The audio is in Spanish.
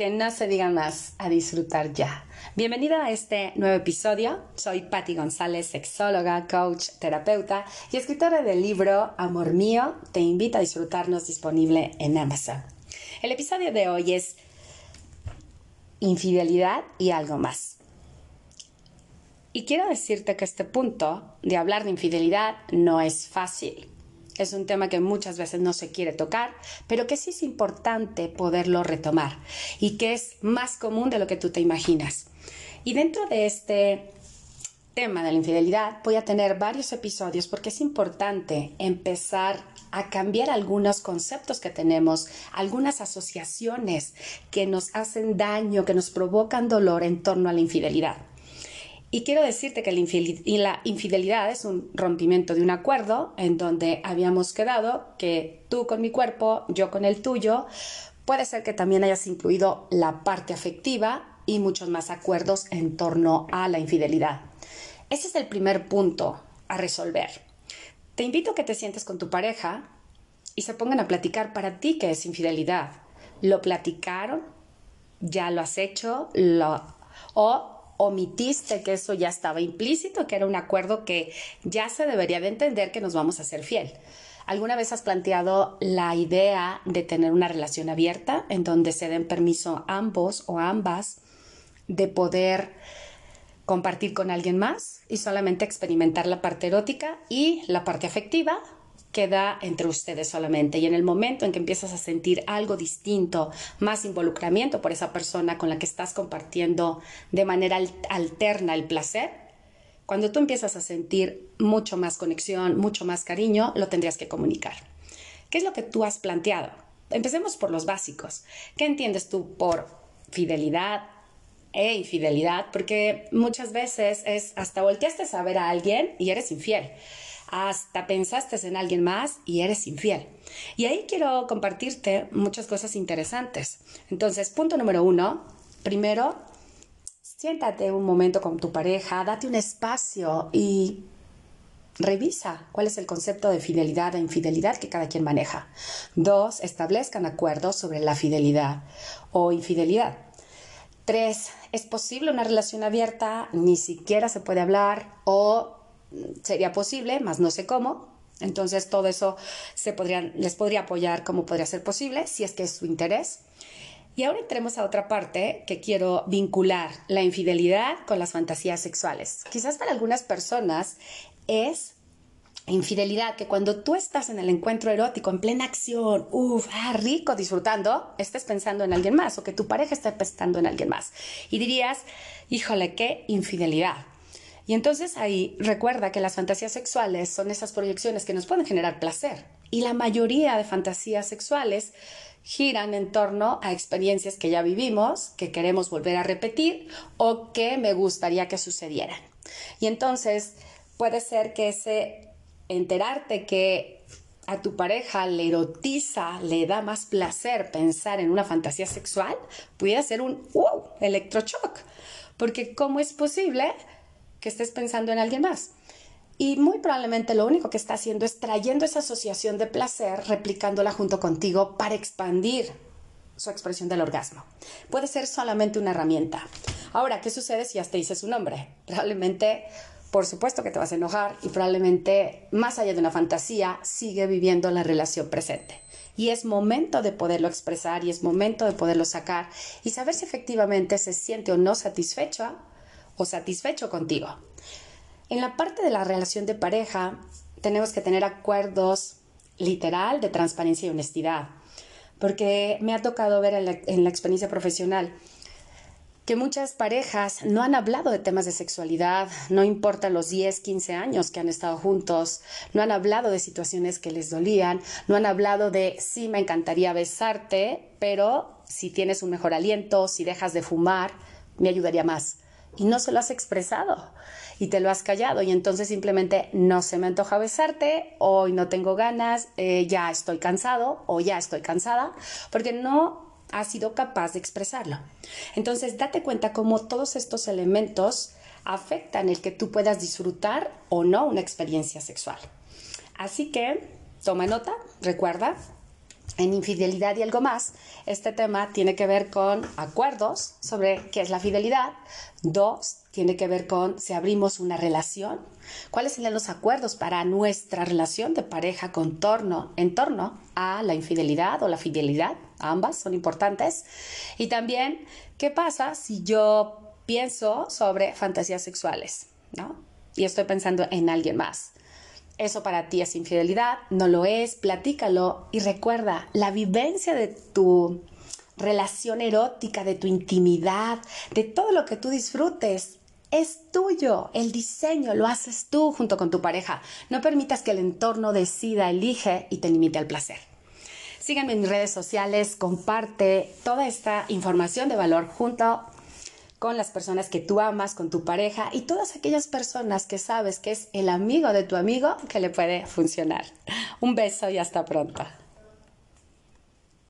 que no se diga más, a disfrutar ya. Bienvenida a este nuevo episodio. Soy Patti González, sexóloga, coach, terapeuta y escritora del libro Amor Mío, te invito a disfrutarnos disponible en Amazon. El episodio de hoy es infidelidad y algo más. Y quiero decirte que este punto de hablar de infidelidad no es fácil es un tema que muchas veces no se quiere tocar, pero que sí es importante poderlo retomar y que es más común de lo que tú te imaginas. Y dentro de este tema de la infidelidad voy a tener varios episodios porque es importante empezar a cambiar algunos conceptos que tenemos, algunas asociaciones que nos hacen daño, que nos provocan dolor en torno a la infidelidad. Y quiero decirte que la infidelidad es un rompimiento de un acuerdo en donde habíamos quedado que tú con mi cuerpo, yo con el tuyo, puede ser que también hayas incluido la parte afectiva y muchos más acuerdos en torno a la infidelidad. Ese es el primer punto a resolver. Te invito a que te sientes con tu pareja y se pongan a platicar para ti qué es infidelidad. ¿Lo platicaron? ¿Ya lo has hecho? ¿Lo... ¿O omitiste que eso ya estaba implícito, que era un acuerdo que ya se debería de entender que nos vamos a ser fiel. ¿Alguna vez has planteado la idea de tener una relación abierta en donde se den permiso ambos o ambas de poder compartir con alguien más y solamente experimentar la parte erótica y la parte afectiva queda entre ustedes solamente. Y en el momento en que empiezas a sentir algo distinto, más involucramiento por esa persona con la que estás compartiendo de manera alterna el placer, cuando tú empiezas a sentir mucho más conexión, mucho más cariño, lo tendrías que comunicar. ¿Qué es lo que tú has planteado? Empecemos por los básicos. ¿Qué entiendes tú por fidelidad e infidelidad? Porque muchas veces es hasta volteaste a ver a alguien y eres infiel hasta pensaste en alguien más y eres infiel. Y ahí quiero compartirte muchas cosas interesantes. Entonces, punto número uno, primero, siéntate un momento con tu pareja, date un espacio y revisa cuál es el concepto de fidelidad e infidelidad que cada quien maneja. Dos, establezcan acuerdos sobre la fidelidad o infidelidad. Tres, ¿es posible una relación abierta? Ni siquiera se puede hablar o sería posible, más no sé cómo. Entonces todo eso se podrían, les podría apoyar como podría ser posible, si es que es su interés. Y ahora entremos a otra parte que quiero vincular la infidelidad con las fantasías sexuales. Quizás para algunas personas es infidelidad que cuando tú estás en el encuentro erótico, en plena acción, uff, ah, rico, disfrutando, estés pensando en alguien más o que tu pareja esté pensando en alguien más. Y dirías, híjole, qué infidelidad. Y entonces ahí recuerda que las fantasías sexuales son esas proyecciones que nos pueden generar placer. Y la mayoría de fantasías sexuales giran en torno a experiencias que ya vivimos, que queremos volver a repetir o que me gustaría que sucedieran. Y entonces puede ser que ese enterarte que a tu pareja le erotiza, le da más placer pensar en una fantasía sexual, pudiera ser un wow, electroshock. Porque ¿cómo es posible que estés pensando en alguien más. Y muy probablemente lo único que está haciendo es trayendo esa asociación de placer, replicándola junto contigo para expandir su expresión del orgasmo. Puede ser solamente una herramienta. Ahora, ¿qué sucede si ya te dice su nombre? Probablemente, por supuesto que te vas a enojar y probablemente, más allá de una fantasía, sigue viviendo la relación presente. Y es momento de poderlo expresar y es momento de poderlo sacar y saber si efectivamente se siente o no satisfecha o satisfecho contigo. En la parte de la relación de pareja, tenemos que tener acuerdos literal de transparencia y honestidad, porque me ha tocado ver en la, experiencia profesional que muchas parejas no han hablado de temas de sexualidad, no importa los 10, 15 años que han estado juntos, no han hablado de situaciones que les dolían, no han hablado de sí, me encantaría besarte, pero si tienes un mejor aliento, si dejas de fumar, me ayudaría más y no se lo has expresado y te lo has callado y entonces simplemente no se me antoja besarte, hoy no tengo ganas, eh, ya estoy cansado o ya estoy cansada, porque no has sido capaz de expresarlo. Entonces date cuenta cómo todos estos elementos afectan el que tú puedas disfrutar o no una experiencia sexual. Así que toma nota, recuerda, en infidelidad y algo más, este tema tiene que ver con acuerdos sobre qué es la fidelidad. Dos, tiene que ver con si abrimos una relación, cuáles serían los acuerdos para nuestra relación de pareja con torno, en torno a la infidelidad o la fidelidad. Ambas son importantes. Y también, ¿qué pasa si yo pienso sobre fantasías sexuales? ¿no? Y estoy pensando en alguien más eso para ti es infidelidad, no lo es, platícalo y recuerda, la vivencia de tu relación erótica, de tu intimidad, de todo lo que tú disfrutes, es tuyo, el diseño lo haces tú junto con tu pareja. No permitas que el entorno decida, elige y te limite al placer. Síganme en mis redes sociales, comparte toda esta información de valor junto con las personas que tú amas, con tu pareja y todas aquellas personas que sabes que es el amigo de tu amigo que le puede funcionar. Un beso y hasta pronto.